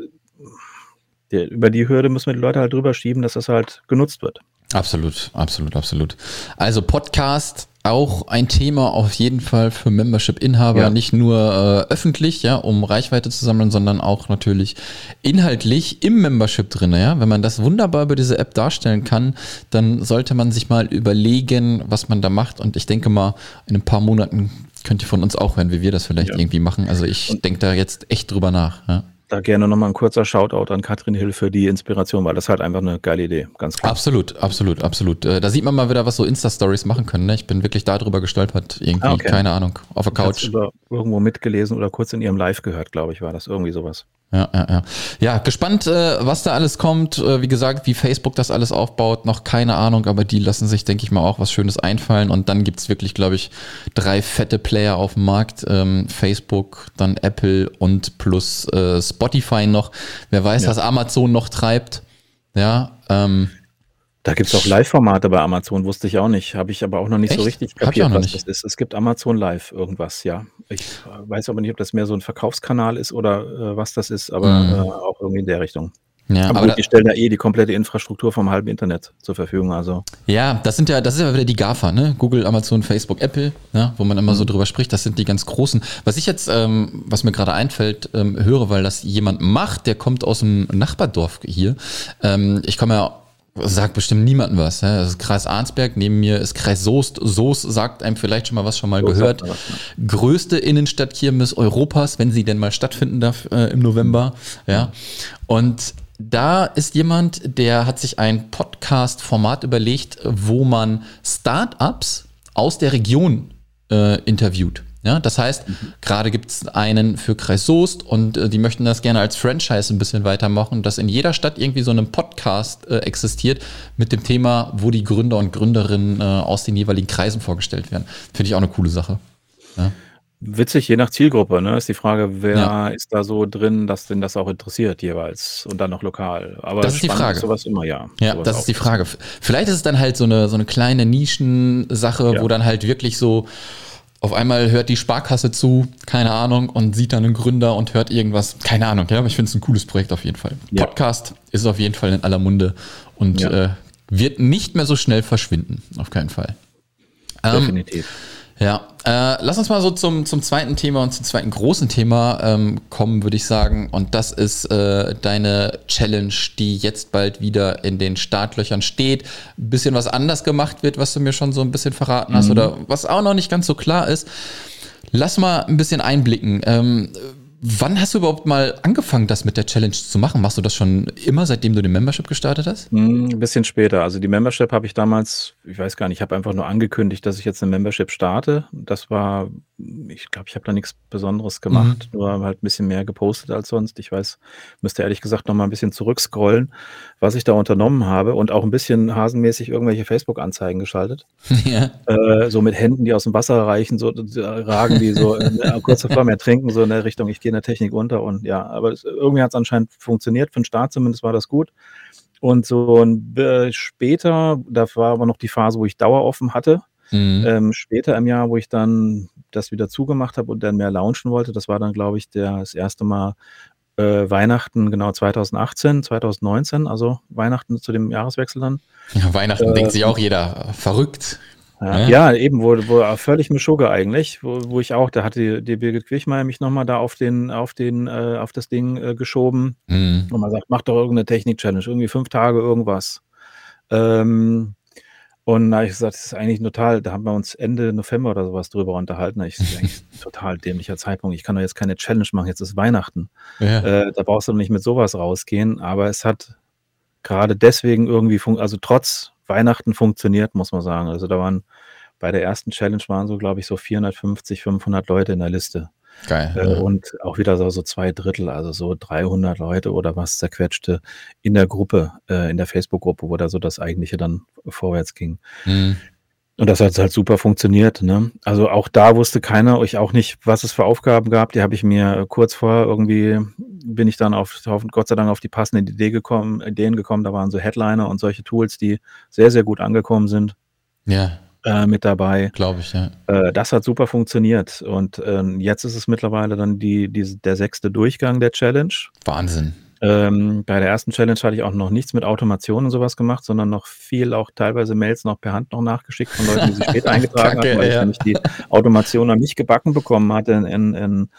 B: der, über die Hürde müssen wir die Leute halt drüber schieben, dass das halt genutzt wird.
A: Absolut, absolut, absolut. Also Podcast auch ein Thema auf jeden Fall für Membership-Inhaber, ja. nicht nur äh, öffentlich, ja, um Reichweite zu sammeln, sondern auch natürlich inhaltlich im Membership drin, ja. Wenn man das wunderbar über diese App darstellen kann, dann sollte man sich mal überlegen, was man da macht. Und ich denke mal, in ein paar Monaten könnt ihr von uns auch hören, wie wir das vielleicht ja. irgendwie machen. Also ich denke da jetzt echt drüber nach. Ja
B: da gerne nochmal ein kurzer Shoutout an Katrin Hill für die Inspiration, weil das halt einfach eine geile Idee,
A: ganz klar. Absolut, absolut, absolut. Äh, da sieht man mal wieder, was so Insta-Stories machen können. Ne? Ich bin wirklich darüber gestolpert, irgendwie, ah, okay. keine Ahnung, auf der Couch.
B: irgendwo mitgelesen oder kurz in ihrem Live gehört, glaube ich, war das irgendwie sowas.
A: Ja, ja, ja. Ja, gespannt, äh, was da alles kommt. Äh, wie gesagt, wie Facebook das alles aufbaut, noch keine Ahnung, aber die lassen sich, denke ich mal, auch was Schönes einfallen. Und dann gibt's wirklich, glaube ich, drei fette Player auf dem Markt. Ähm, Facebook, dann Apple und plus äh, Spotify noch. Wer weiß, ja. was Amazon noch treibt. Ja, ähm,
B: da gibt es auch Live-Formate bei Amazon, wusste ich auch nicht. Habe ich aber auch noch nicht Echt? so richtig
A: kapiert, was nicht.
B: das ist. Es gibt Amazon Live irgendwas, ja. Ich äh, weiß aber nicht, ob das mehr so ein Verkaufskanal ist oder äh, was das ist, aber mhm. äh, auch irgendwie in der Richtung. Ja, aber, aber gut, die stellen da eh die komplette Infrastruktur vom halben Internet zur Verfügung. Also.
A: Ja, das sind ja, das ist ja wieder die GAFA, ne? Google, Amazon, Facebook, Apple, ja, wo man immer mhm. so drüber spricht, das sind die ganz großen. Was ich jetzt, ähm, was mir gerade einfällt, ähm, höre, weil das jemand macht, der kommt aus dem Nachbardorf hier. Ähm, ich komme ja sagt bestimmt niemandem was. Ja? Das ist Kreis Arnsberg, neben mir ist Kreis Soest. Soest sagt einem vielleicht schon mal was, schon mal Soest gehört. Was, ja. Größte Innenstadtkirmes Europas, wenn sie denn mal stattfinden darf äh, im November. Ja. Und da ist jemand, der hat sich ein Podcast-Format überlegt, wo man Startups aus der Region äh, interviewt. Ja, das heißt, mhm. gerade gibt es einen für Kreis Soest und äh, die möchten das gerne als Franchise ein bisschen weitermachen, dass in jeder Stadt irgendwie so ein Podcast äh, existiert mit dem Thema, wo die Gründer und Gründerinnen äh, aus den jeweiligen Kreisen vorgestellt werden. Finde ich auch eine coole Sache. Ja.
B: Witzig, je nach Zielgruppe, ne? Ist die Frage, wer ja. ist da so drin, dass denn das auch interessiert jeweils und dann noch lokal.
A: Aber das ist die Frage. Ist
B: sowas immer, ja.
A: Ja, das ist die Frage. Vielleicht ist es dann halt so eine, so eine kleine Nischensache, ja. wo dann halt wirklich so auf einmal hört die Sparkasse zu, keine Ahnung, und sieht dann einen Gründer und hört irgendwas, keine Ahnung, ja, aber ich finde es ein cooles Projekt auf jeden Fall. Ja. Podcast ist auf jeden Fall in aller Munde und ja. äh, wird nicht mehr so schnell verschwinden, auf keinen Fall.
B: Ähm, Definitiv. Ähm,
A: ja, äh, lass uns mal so zum, zum zweiten Thema und zum zweiten großen Thema ähm, kommen, würde ich sagen. Und das ist äh, deine Challenge, die jetzt bald wieder in den Startlöchern steht. Ein bisschen was anders gemacht wird, was du mir schon so ein bisschen verraten hast mhm. oder was auch noch nicht ganz so klar ist. Lass mal ein bisschen einblicken. Ähm, Wann hast du überhaupt mal angefangen, das mit der Challenge zu machen? Machst du das schon immer, seitdem du den Membership gestartet hast?
B: Hm, ein bisschen später. Also die Membership habe ich damals, ich weiß gar nicht, ich habe einfach nur angekündigt, dass ich jetzt eine Membership starte. Das war ich glaube, ich habe da nichts Besonderes gemacht, mhm. nur halt ein bisschen mehr gepostet als sonst. Ich weiß müsste ehrlich gesagt noch mal ein bisschen zurückscrollen, was ich da unternommen habe und auch ein bisschen hasenmäßig irgendwelche Facebook-Anzeigen geschaltet. (laughs) Ja. Äh, so mit Händen, die aus dem Wasser reichen, so ragen die so (laughs) äh, kurz davor mehr trinken, so in der Richtung, ich gehe in der Technik unter und ja, aber es, irgendwie hat es anscheinend funktioniert. Für den Start zumindest war das gut. Und so ein, äh, später, da war aber noch die Phase, wo ich Daueroffen hatte. Mhm. Ähm, später im Jahr, wo ich dann das wieder zugemacht habe und dann mehr launchen wollte, das war dann, glaube ich, der, das erste Mal äh, Weihnachten, genau 2018, 2019, also Weihnachten zu dem Jahreswechsel dann.
A: Ja, Weihnachten äh, denkt sich auch jeder verrückt.
B: Ja, ja, eben, wo, wo völlig Mischugge eigentlich, wo, wo ich auch, da hat die, die Birgit Quichmeier mich nochmal da auf den, auf den, äh, auf das Ding äh, geschoben mhm. und man sagt, mach doch irgendeine Technik-Challenge, irgendwie fünf Tage irgendwas. Ähm, und da habe ich gesagt, das ist eigentlich total, da haben wir uns Ende November oder sowas drüber unterhalten. Da ich das ist eigentlich (laughs) total dämlicher Zeitpunkt. Ich kann doch jetzt keine Challenge machen, jetzt ist Weihnachten. Ja. Äh, da brauchst du doch nicht mit sowas rausgehen. Aber es hat gerade deswegen irgendwie, also trotz Weihnachten funktioniert, muss man sagen. Also da waren bei der ersten Challenge waren so, glaube ich, so 450, 500 Leute in der Liste. Geil. Äh, und auch wieder so, so zwei Drittel, also so 300 Leute oder was zerquetschte in der Gruppe, äh, in der Facebook-Gruppe, wo da so das Eigentliche dann vorwärts ging. Mhm. Und das hat halt super funktioniert. Ne? Also auch da wusste keiner, ich auch nicht, was es für Aufgaben gab. Die habe ich mir kurz vorher irgendwie bin ich dann auf, auf Gott sei Dank auf die passenden Idee gekommen, Ideen gekommen. Da waren so Headliner und solche Tools, die sehr, sehr gut angekommen sind.
A: Ja.
B: Äh, mit dabei.
A: Glaube ich, ja.
B: Äh, das hat super funktioniert. Und äh, jetzt ist es mittlerweile dann die, die, der sechste Durchgang der Challenge.
A: Wahnsinn.
B: Ähm, bei der ersten Challenge hatte ich auch noch nichts mit Automation und sowas gemacht, sondern noch viel, auch teilweise Mails noch per Hand noch nachgeschickt von Leuten, die sich spät (laughs) eingetragen
A: Kacke,
B: hatten, weil
A: ja.
B: ich nämlich die Automation noch nicht gebacken bekommen hatte in, in, in,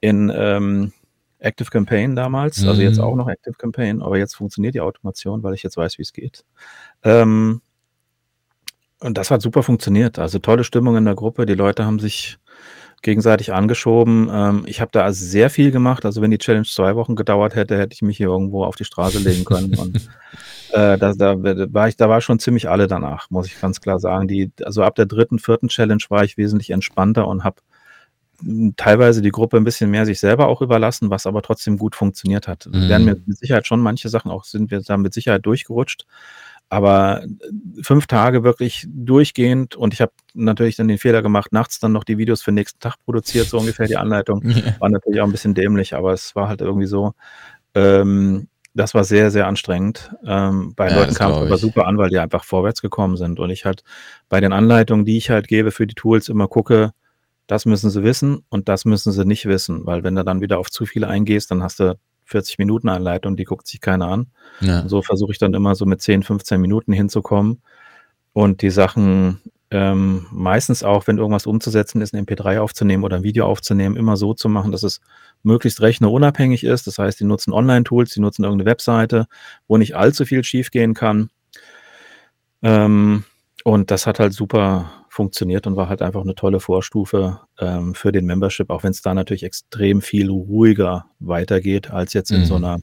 B: in ähm, Active Campaign damals. Also jetzt
A: Mhm.
B: auch noch Active Campaign, aber jetzt funktioniert die Automation, weil ich jetzt weiß, wie es geht. Ähm, und das hat super funktioniert. Also tolle Stimmung in der Gruppe. Die Leute haben sich gegenseitig angeschoben. Ähm, ich habe da also sehr viel gemacht. Also wenn die Challenge zwei Wochen gedauert hätte, hätte ich mich hier irgendwo auf die Straße legen können. Und (laughs) äh, da, da, war ich, da war schon ziemlich alle danach, muss ich ganz klar sagen. Die, also ab der dritten, vierten Challenge war ich wesentlich entspannter und habe teilweise die Gruppe ein bisschen mehr sich selber auch überlassen, was aber trotzdem gut funktioniert hat.
A: Mhm.
B: Werden mir mit Sicherheit schon manche Sachen auch sind wir da mit Sicherheit durchgerutscht. Aber äh, fünf Tage wirklich durchgehend und ich habe natürlich dann den Fehler gemacht, nachts dann noch die Videos für den nächsten Tag produziert, so ungefähr die Anleitung. (laughs) War natürlich auch ein bisschen dämlich, aber es war halt irgendwie so. Ähm, das war sehr, sehr anstrengend. Ähm, bei
A: Ja,
B: Leuten kam es aber super an, weil die einfach vorwärts gekommen sind. Und ich halt bei den Anleitungen, die ich halt gebe für die Tools, immer gucke, das müssen sie wissen und das müssen sie nicht wissen. Weil wenn du dann wieder auf zu viele eingehst, dann hast du 40 Minuten Anleitung, die guckt sich keiner an.
A: Ja.
B: So versuche ich dann immer so mit 10, 15 Minuten hinzukommen und die Sachen ähm, meistens auch, wenn irgendwas umzusetzen ist, ein MP3 aufzunehmen oder ein Video aufzunehmen, immer so zu machen, dass es möglichst rechnerunabhängig ist. Das heißt, die nutzen Online-Tools, die nutzen irgendeine Webseite, wo nicht allzu viel schiefgehen kann. Ähm, und das hat halt super funktioniert und war halt einfach eine tolle Vorstufe ähm, für den Membership, auch wenn es da natürlich extrem viel ruhiger weitergeht als jetzt in
A: Mhm.
B: so einer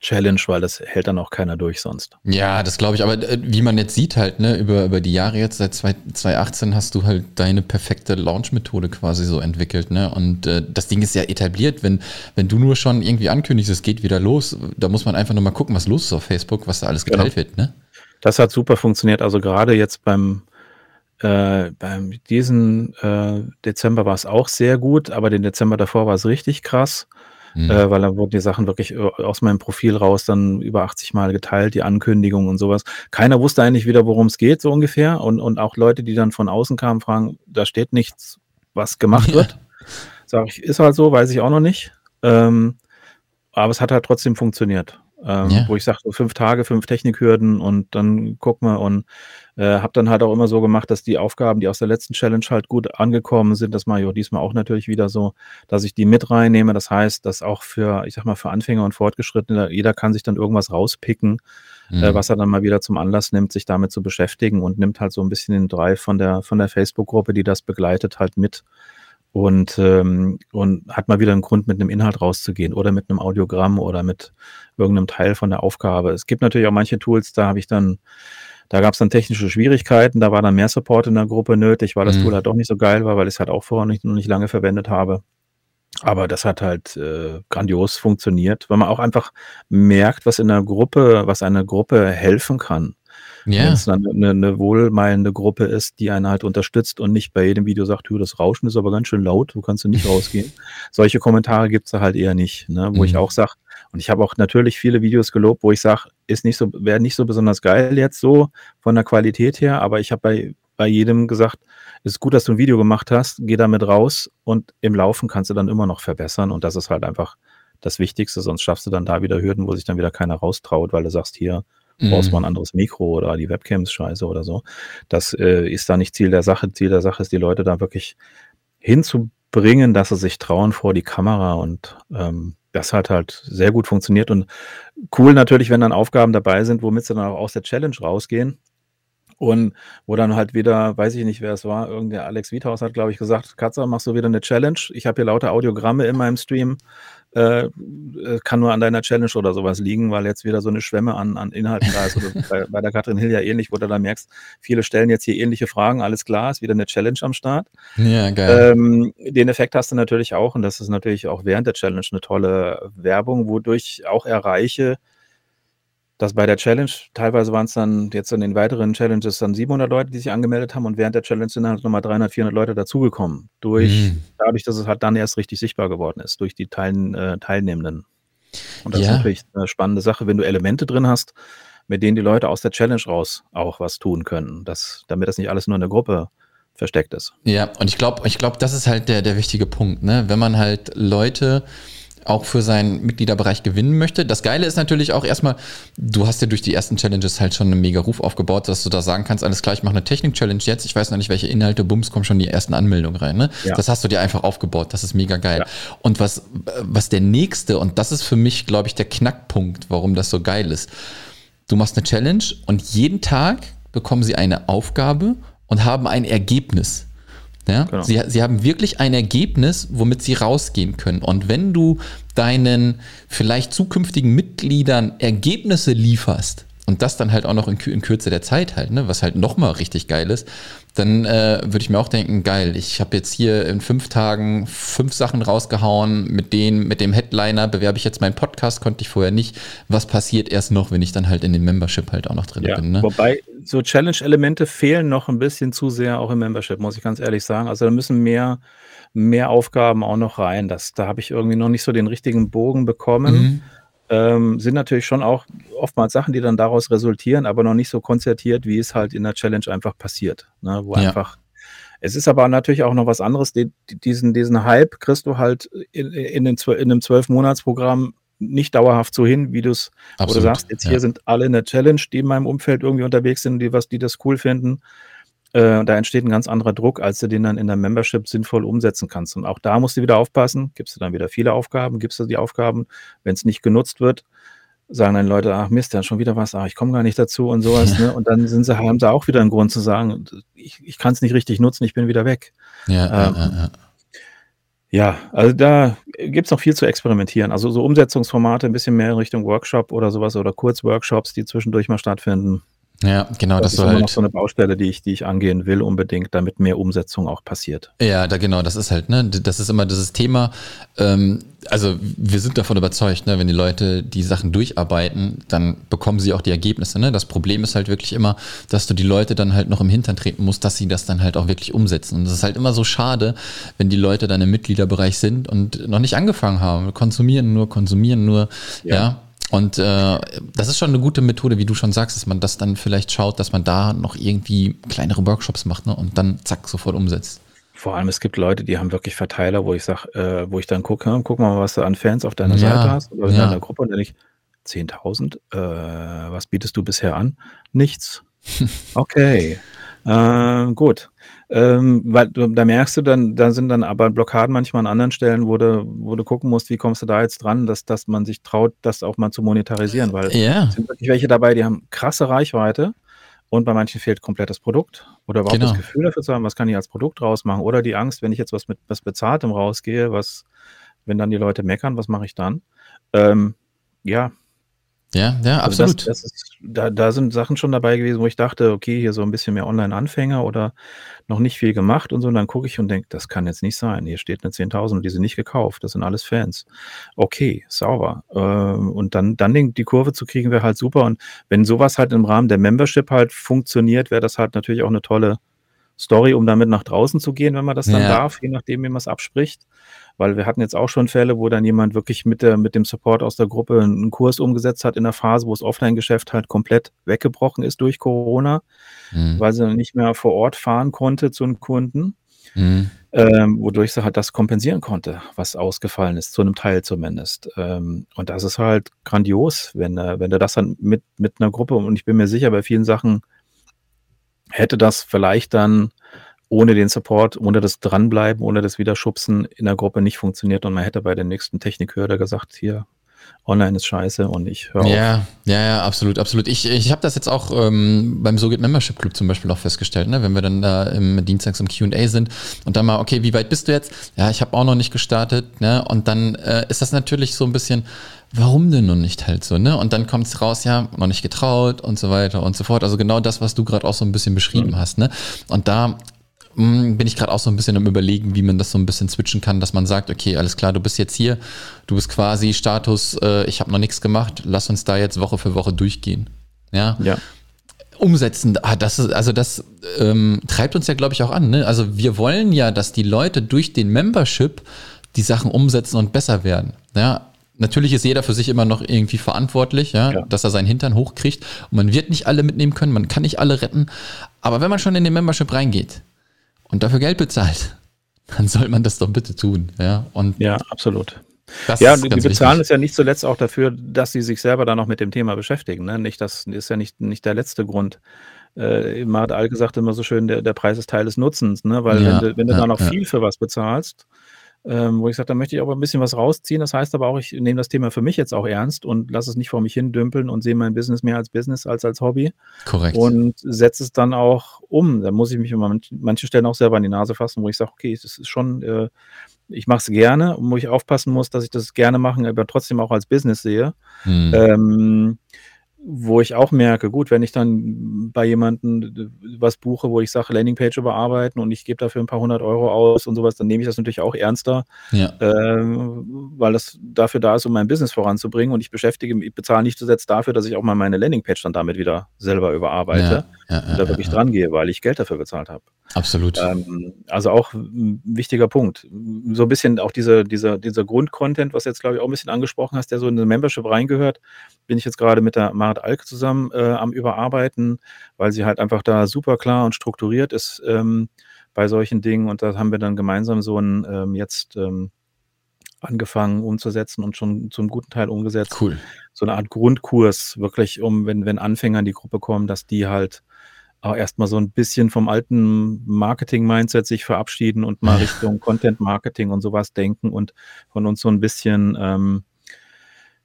B: Challenge, weil das hält dann auch keiner durch sonst.
A: Ja, das glaube ich. Aber äh, wie man jetzt sieht halt, ne, über, über die Jahre jetzt, seit zwei- 2018 hast du halt deine perfekte Launch-Methode quasi so entwickelt, ne? Und äh, das Ding ist ja etabliert. Wenn, wenn du nur schon irgendwie ankündigst, es geht wieder los, da muss man einfach nur mal gucken, was los ist auf Facebook, was da alles
B: Genau.
A: geteilt wird, ne?
B: Das hat super funktioniert. Also gerade jetzt beim, äh, beim diesen äh, Dezember war es auch sehr gut, aber den Dezember davor war es richtig krass,
A: Hm.
B: äh, weil dann wurden die Sachen wirklich äh, aus meinem Profil raus dann über 80 Mal geteilt, die Ankündigungen und sowas. Keiner wusste eigentlich wieder, worum es geht, so ungefähr. Und, und auch Leute, die dann von außen kamen, fragen, da steht nichts, was gemacht
A: Ja.
B: wird. Sag ich, ist halt so, weiß ich auch noch nicht. Ähm, aber es hat halt trotzdem funktioniert. Ähm,
A: Ja.
B: Wo ich sage, so fünf Tage, fünf Technikhürden und dann gucken wir und äh, habe dann halt auch immer so gemacht, dass die Aufgaben, die aus der letzten Challenge halt gut angekommen sind, das mache ich auch diesmal auch natürlich wieder so, dass ich die mit reinnehme. Das heißt, dass auch für, ich sag mal, für Anfänger und Fortgeschrittene, jeder kann sich dann irgendwas rauspicken,
A: Hm.
B: äh, was er dann mal wieder zum Anlass nimmt, sich damit zu beschäftigen und nimmt halt so ein bisschen den Drive von der, von der Facebook-Gruppe, die das begleitet, halt mit und, ähm, und hat mal wieder einen Grund, mit einem Inhalt rauszugehen oder mit einem Audiogramm oder mit irgendeinem Teil von der Aufgabe. Es gibt natürlich auch manche Tools, da habe ich dann, da gab es dann technische Schwierigkeiten, da war dann mehr Support in der Gruppe nötig, weil das
A: Mhm.
B: Tool halt auch nicht so geil war, weil ich es halt auch vorher nicht, noch nicht lange verwendet habe. Aber das hat halt äh, grandios funktioniert, weil man auch einfach merkt, was in der Gruppe, was einer Gruppe helfen kann. Wenn
A: ja.
B: es dann eine, eine wohlmeinende Gruppe ist, die einen halt unterstützt und nicht bei jedem Video sagt, "Hü, das Rauschen ist aber ganz schön laut, du kannst du nicht rausgehen. (laughs) Solche Kommentare gibt's da halt eher nicht, ne? wo ich
A: Mhm.
B: auch sage, und ich habe auch natürlich viele Videos gelobt, wo ich sage, ist nicht so, wäre nicht so besonders geil jetzt so von der Qualität her, aber ich habe bei, bei jedem gesagt, es ist gut, dass du ein Video gemacht hast, geh damit raus und im Laufen kannst du dann immer noch verbessern und das ist halt einfach das Wichtigste, sonst schaffst du dann da wieder Hürden, wo sich dann wieder keiner raustraut, weil du sagst, hier, brauchst
A: Mhm.
B: mal ein anderes Mikro oder die Webcam ist scheiße oder so. Das äh, ist da nicht Ziel der Sache. Ziel der Sache ist, die Leute da wirklich hinzubringen, dass sie sich trauen vor die Kamera und ähm, das hat halt sehr gut funktioniert und cool natürlich, wenn dann Aufgaben dabei sind, womit sie dann auch aus der Challenge rausgehen. Und wo dann halt wieder, weiß ich nicht, wer es war, irgendein Alex Wiethaus hat, glaube ich, gesagt, Katzer, machst du wieder eine Challenge? Ich habe hier lauter Audiogramme in meinem Stream. Äh, äh, kann nur an deiner Challenge oder sowas liegen, weil jetzt wieder so eine Schwemme an, an Inhalten da ist. Oder (laughs) bei, bei der Katrin Hill ja ähnlich, wo du dann merkst, viele stellen jetzt hier ähnliche Fragen, alles klar, ist wieder eine Challenge am Start.
A: Ja, geil.
B: Ähm, den Effekt hast du natürlich auch, und das ist natürlich auch während der Challenge eine tolle Werbung, wodurch ich auch erreiche, dass bei der Challenge, teilweise waren es dann jetzt in den weiteren Challenges dann 700 Leute, die sich angemeldet haben und während der Challenge sind dann halt nochmal 300, 400 Leute dazugekommen. Durch,
A: Mhm.
B: dadurch, dass es halt dann erst richtig sichtbar geworden ist, durch die Teilen, äh, Teilnehmenden. Und das ja. ist natürlich eine spannende Sache, wenn du Elemente drin hast, mit denen die Leute aus der Challenge raus auch was tun können, das, damit das nicht alles nur in der Gruppe versteckt ist.
A: Ja, und ich glaube, ich glaube, das ist halt der, der wichtige Punkt, ne? Wenn man halt Leute auch für seinen Mitgliederbereich gewinnen möchte. Das Geile ist natürlich auch erstmal, du hast ja durch die ersten Challenges halt schon einen mega Ruf aufgebaut, dass du da sagen kannst, alles klar, ich mache eine Technik-Challenge jetzt, ich weiß noch nicht, welche Inhalte, bums, kommen schon die ersten Anmeldungen rein. Ne? Ja. Das hast du dir einfach aufgebaut, das ist mega geil. Ja. Und was, was der nächste, und das ist für mich, glaube ich, der Knackpunkt, warum das so geil ist. Du machst eine Challenge und jeden Tag bekommen sie eine Aufgabe und haben ein Ergebnis. Ja? Genau. Sie, sie haben wirklich ein Ergebnis, womit sie rausgehen können. Und wenn du deinen vielleicht zukünftigen Mitgliedern Ergebnisse lieferst, und das dann halt auch noch in, in Kürze der Zeit halt, ne, was halt nochmal richtig geil ist, dann äh, würde ich mir auch denken, geil, ich habe jetzt hier in fünf Tagen fünf Sachen rausgehauen, mit denen, mit dem Headliner bewerbe ich jetzt meinen Podcast, konnte ich vorher nicht. Was passiert erst noch, wenn ich dann halt in den Membership halt auch noch drin ja, bin? Ne?
B: Wobei so Challenge-Elemente fehlen noch ein bisschen zu sehr auch im Membership, muss ich ganz ehrlich sagen. Also da müssen mehr, mehr Aufgaben auch noch rein. Das, da habe ich irgendwie noch nicht so den richtigen Bogen bekommen. Mhm. Ähm, sind natürlich schon auch oftmals Sachen, die dann daraus resultieren, aber noch nicht so konzertiert, wie es halt in der Challenge einfach passiert. Ne? Wo ja. einfach es ist aber natürlich auch noch was anderes. diesen, diesen Hype kriegst du halt in, in, den, in einem Zwölf-Monats-Programm nicht dauerhaft so hin, wie du es, sagst, jetzt ja. hier sind alle in der Challenge, die in meinem Umfeld irgendwie unterwegs sind, die was, die das cool finden. Äh, da entsteht ein ganz anderer Druck, als du den dann in der Membership sinnvoll umsetzen kannst. Und auch da musst du wieder aufpassen. Gibst du dann wieder viele Aufgaben, gibst du die Aufgaben, wenn es nicht genutzt wird, sagen dann Leute, ach Mist, dann schon wieder was, ach, ich komme gar nicht dazu und sowas. (laughs) Ne? Und dann sind sie, haben sie auch wieder einen Grund zu sagen, ich, ich kann es nicht richtig nutzen, ich bin wieder weg. Ja, ähm, ja, ja. Ja, also da gibt es noch viel zu experimentieren. Also so Umsetzungsformate ein bisschen mehr in Richtung Workshop oder sowas oder Kurzworkshops, die zwischendurch mal stattfinden.
A: Ja, genau,
B: das, das ist immer halt noch so eine Baustelle, die ich, die ich angehen will unbedingt, damit mehr Umsetzung auch passiert.
A: Ja, da genau, das ist halt, ne, das ist immer dieses Thema. Ähm, also wir sind davon überzeugt, ne, wenn die Leute die Sachen durcharbeiten, dann bekommen sie auch die Ergebnisse. Ne? Das Problem ist halt wirklich immer, dass du die Leute dann halt noch im Hintern treten musst, dass sie das dann halt auch wirklich umsetzen. Und das ist halt immer so schade, wenn die Leute dann im Mitgliederbereich sind und noch nicht angefangen haben, konsumieren nur, konsumieren nur, ja. ja und äh, das ist schon eine gute Methode, wie du schon sagst, dass man das dann vielleicht schaut, dass man da noch irgendwie kleinere Workshops macht ne? und dann zack, sofort umsetzt.
B: Vor allem, es gibt Leute, die haben wirklich Verteiler, wo ich sage, äh, wo ich dann gucke, guck mal, was du an Fans auf deiner ja, Seite hast oder in ja. deiner Gruppe und dann ich, 10.000, äh, was bietest du bisher an? Nichts. (laughs) Okay. Äh, gut. Ähm, weil du, da merkst du dann, da sind dann aber Blockaden manchmal an anderen Stellen, wo du, wo du gucken musst, wie kommst du da jetzt dran, dass, dass man sich traut, das auch mal zu monetarisieren, weil es sind wirklich welche dabei, die haben krasse Reichweite und bei manchen fehlt komplett das Produkt oder überhaupt genau. das Gefühl dafür zu haben, was kann ich als Produkt rausmachen oder die Angst, wenn ich jetzt was mit was Bezahltem rausgehe, was, wenn dann die Leute meckern, was mache ich dann? Ähm, ja,
A: ja, ja, also absolut.
B: Das, das ist, da, da sind Sachen schon dabei gewesen, wo ich dachte, okay, hier so ein bisschen mehr Online-Anfänger oder noch nicht viel gemacht und so. Und dann gucke ich und denke, das kann jetzt nicht sein. Hier steht eine 10.000 und die sind nicht gekauft. Das sind alles Fans. Okay, sauber. Ähm, und dann, dann den, die Kurve zu kriegen, wäre halt super. Und wenn sowas halt im Rahmen der Membership halt funktioniert, wäre das halt natürlich auch eine tolle Story, um damit nach draußen zu gehen, wenn man das dann ja. darf, je nachdem, wie man es abspricht. Weil wir hatten jetzt auch schon Fälle, wo dann jemand wirklich mit, der, mit dem Support aus der Gruppe einen Kurs umgesetzt hat in der Phase, wo das Offline-Geschäft halt komplett weggebrochen ist durch Corona, mhm. weil sie dann nicht mehr vor Ort fahren konnte zu den Kunden. Mhm. Ähm, wodurch sie halt das kompensieren konnte, was ausgefallen ist, zu einem Teil zumindest. Ähm, und das ist halt grandios, wenn, äh, wenn du das dann mit, mit einer Gruppe, und ich bin mir sicher, bei vielen Sachen hätte das vielleicht dann ohne den Support, ohne das Dranbleiben, ohne das Wiederschubsen in der Gruppe nicht funktioniert und man hätte bei der nächsten Technikhürde gesagt, hier, online ist scheiße und ich
A: höre ja, auf. Ja, ja, absolut, absolut. Ich, ich habe das jetzt auch ähm, beim SoGit Membership Club zum Beispiel auch festgestellt, ne? wenn wir dann da im Dienstags im Q&A sind und dann mal, okay, wie weit bist du jetzt? Ja, ich habe auch noch nicht gestartet, ne? Und dann äh, ist das natürlich so ein bisschen, warum denn noch nicht halt so, ne? Und dann kommt es raus, ja, noch nicht getraut und so weiter und so fort. Also genau das, was du gerade auch so ein bisschen beschrieben mhm. hast, ne? Und da bin ich gerade auch so ein bisschen am überlegen, wie man das so ein bisschen switchen kann, dass man sagt, okay, alles klar, du bist jetzt hier, du bist quasi Status, äh, ich habe noch nichts gemacht, lass uns da jetzt Woche für Woche durchgehen. Ja.
B: Ja.
A: Umsetzen, ah, das ist, also das ähm, treibt uns ja, glaube ich, auch an. Ne? Also wir wollen ja, dass die Leute durch den Membership die Sachen umsetzen und besser werden. Ja, Natürlich ist jeder für sich immer noch irgendwie verantwortlich, ja, ja, dass er seinen Hintern hochkriegt. Und man wird nicht alle mitnehmen können, man kann nicht alle retten. Aber wenn man schon in den Membership reingeht und dafür Geld bezahlt, dann soll man das doch bitte tun. Ja,
B: und ja absolut. ja, die bezahlen es ja nicht zuletzt auch dafür, dass sie sich selber dann noch mit dem Thema beschäftigen. Ne? Nicht, das ist ja nicht, nicht der letzte Grund. Äh, Mart Alke sagt immer so schön, der, der Preis ist Teil des Nutzens, ne? weil ja, wenn du, wenn du ja, da noch ja. viel für was bezahlst, ähm, wo ich sage, da möchte ich aber ein bisschen was rausziehen. Das heißt aber auch, ich nehme das Thema für mich jetzt auch ernst und lasse es nicht vor mich hin dümpeln und sehe mein Business mehr als Business als als Hobby.
A: Korrekt.
B: Und setze es dann auch um. Da muss ich mich an manchen Stellen auch selber an die Nase fassen, wo ich sage, okay, das ist schon, äh, ich mache es gerne und wo ich aufpassen muss, dass ich das gerne mache, aber trotzdem auch als Business sehe. Hm. Ähm, wo ich auch merke, gut, wenn ich dann bei jemandem was buche, wo ich sage, Landingpage überarbeiten und ich gebe dafür ein paar hundert Euro aus und sowas, dann nehme ich das natürlich auch ernster, ja. ähm, weil das dafür da ist, um mein Business voranzubringen und ich beschäftige, ich bezahle nicht zuletzt dafür, dass ich auch mal meine Landingpage dann damit wieder selber überarbeite ja, ja, und da wirklich dran gehe, weil ich Geld dafür bezahlt habe.
A: Absolut.
B: Ähm, also auch ein wichtiger Punkt. So ein bisschen auch diese, dieser, dieser Grundcontent, was jetzt, glaube ich, auch ein bisschen angesprochen hast, der so in eine Membership reingehört, bin ich jetzt gerade mit der Marit Alk zusammen äh, am Überarbeiten, weil sie halt einfach da super klar und strukturiert ist ähm, bei solchen Dingen. Und da haben wir dann gemeinsam so ein ähm, jetzt ähm, angefangen umzusetzen und schon zum guten Teil umgesetzt.
A: Cool.
B: So eine Art Grundkurs, wirklich, um, wenn, wenn Anfänger in die Gruppe kommen, dass die halt auch erstmal so ein bisschen vom alten Marketing-Mindset sich verabschieden und mal (laughs) Richtung Content-Marketing und sowas denken und von uns so ein bisschen ähm,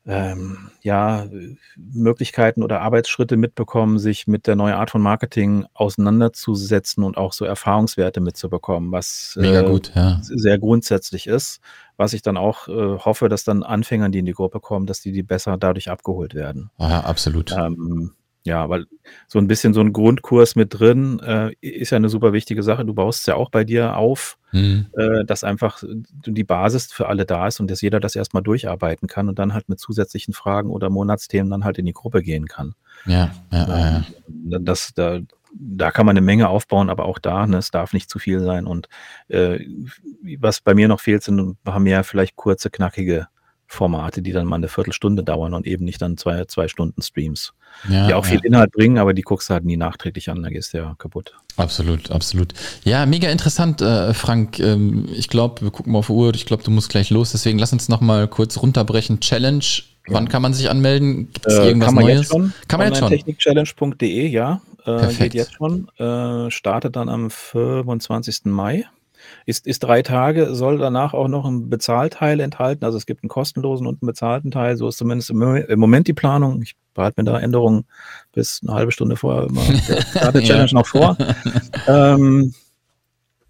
B: ähm, ja, Möglichkeiten oder Arbeitsschritte mitbekommen, sich mit der neuen Art von Marketing auseinanderzusetzen und auch so Erfahrungswerte mitzubekommen, was
A: äh, gut, ja.
B: sehr grundsätzlich ist, was ich dann auch äh, hoffe, dass dann Anfängern, die in die Gruppe kommen, dass die, die besser dadurch abgeholt werden.
A: Ja, absolut.
B: Ähm, ja, weil so ein bisschen so ein Grundkurs mit drin äh, ist ja eine super wichtige Sache. Du baust es ja auch bei dir auf, mhm. äh, dass einfach die Basis für alle da ist und dass jeder das erstmal durcharbeiten kann und dann halt mit zusätzlichen Fragen oder Monatsthemen dann halt in die Gruppe gehen kann.
A: Ja, ja, ja.
B: Ähm, das, da, da kann man eine Menge aufbauen, aber auch da, ne, es darf nicht zu viel sein. Und äh, was bei mir noch fehlt, sind haben mehr vielleicht kurze, knackige Formate, die dann mal eine Viertelstunde dauern und eben nicht dann zwei, zwei Stunden Streams. Ja, die auch viel ja. Inhalt bringen, aber die guckst du halt nie nachträglich an, da gehst du ja kaputt.
A: Absolut, absolut. Ja, mega interessant, äh, Frank. Ähm, ich glaube, wir gucken mal auf die Uhr. Ich glaube, du musst gleich los. Deswegen lass uns noch mal kurz runterbrechen. Challenge. Wann kann man sich anmelden?
B: Gibt es äh, irgendwas kann man Neues? Jetzt schon. Kann man jetzt schon? Technikchallenge.de, ja. Äh, Perfekt. Geht jetzt schon. Äh, startet dann am 25. Mai. Ist, ist drei Tage, soll danach auch noch ein Bezahlteil enthalten. Also es gibt einen kostenlosen und einen bezahlten Teil. So ist zumindest im, Moment die Planung. Ich behalte mir da Änderungen bis eine halbe Stunde vorher immer (laughs) der Challenge noch vor. (laughs) ähm,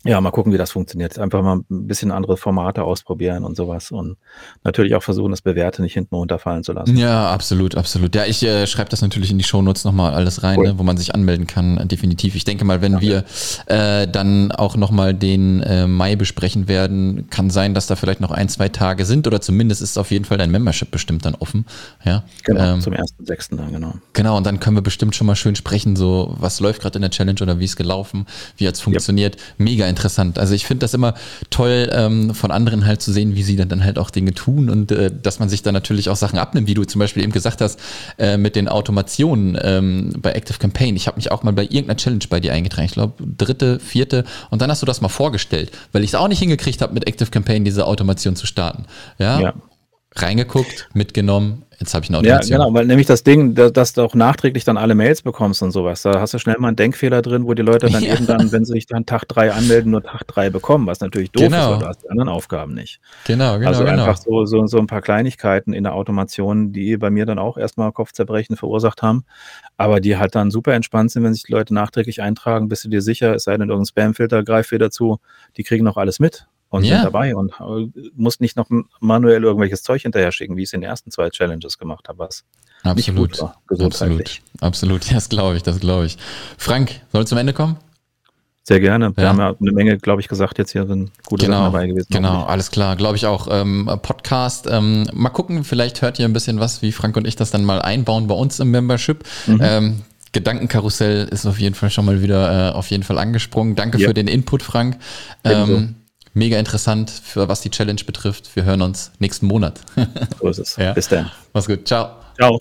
B: ja, mal gucken, wie das funktioniert. Einfach mal ein bisschen andere Formate ausprobieren und sowas und natürlich auch versuchen, das Bewährte nicht hinten runterfallen zu lassen.
A: Ja, absolut, absolut. Ja, ich äh, schreibe das natürlich in die Shownotes nochmal alles rein, cool. ne, wo man sich anmelden kann, definitiv. Ich denke mal, wenn ja, wir äh, dann auch nochmal den äh, Mai besprechen werden, kann sein, dass da vielleicht noch ein, zwei Tage sind oder zumindest ist auf jeden Fall dein Membership bestimmt dann offen. Ja,
B: genau, ähm, zum 1.6. dann, genau.
A: Genau, und dann können wir bestimmt schon mal schön sprechen, so was läuft gerade in der Challenge oder wie es gelaufen, wie hat es funktioniert. Yep. Mega interessant. Also ich finde das immer toll, ähm, von anderen halt zu sehen, wie sie dann, dann halt auch Dinge tun und äh, dass man sich dann natürlich auch Sachen abnimmt, wie du zum Beispiel eben gesagt hast, äh, mit den Automationen ähm, bei Active Campaign. Ich habe mich auch mal bei irgendeiner Challenge bei dir eingetragen. Ich glaube, dritte, vierte. Und dann hast du das mal vorgestellt, weil ich es auch nicht hingekriegt habe, mit Active Campaign diese Automation zu starten. Ja. ja. Reingeguckt, mitgenommen, Jetzt habe ich eine
B: Automation. Ja, genau, weil nämlich das Ding, dass du auch nachträglich dann alle Mails bekommst und sowas. Da hast du schnell mal einen Denkfehler drin, wo die Leute dann (laughs) ja. eben dann, wenn sie sich dann Tag 3 anmelden, nur Tag 3 bekommen, was natürlich doof genau. ist, weil du hast die anderen Aufgaben nicht.
A: Genau, genau.
B: Also
A: genau.
B: einfach so, so, so ein paar Kleinigkeiten in der Automation, die bei mir dann auch erstmal Kopfzerbrechen verursacht haben, aber die halt dann super entspannt sind, wenn sich die Leute nachträglich eintragen, bist du dir sicher, es sei denn, irgendein Spamfilter greift wieder zu, die kriegen noch alles mit und ja. sind dabei und äh, musst nicht noch manuell irgendwelches Zeug hinterher schicken, wie ich es in den ersten zwei Challenges gemacht habe, was
A: absolut, nicht gut war, absolut, absolut, ja, das glaube ich, das glaube ich. Frank, soll zum Ende kommen?
B: Sehr gerne. Wir ja. haben ja eine Menge, glaube ich, gesagt, jetzt hier sind gute
A: genau, Sachen dabei gewesen. Genau, alles klar. Glaube ich auch. Ähm, Podcast. Ähm, mal gucken, vielleicht hört ihr ein bisschen was, wie Frank und ich das dann mal einbauen bei uns im Membership. Mhm. Ähm, Gedankenkarussell ist auf jeden Fall schon mal wieder äh, auf jeden Fall angesprungen. Danke ja. für den Input, Frank. Ähm, mega interessant, für was die Challenge betrifft. Wir hören uns nächsten Monat.
B: so ist es. (laughs) Ja. Bis dann.
A: Mach's gut. Ciao.
B: Ciao.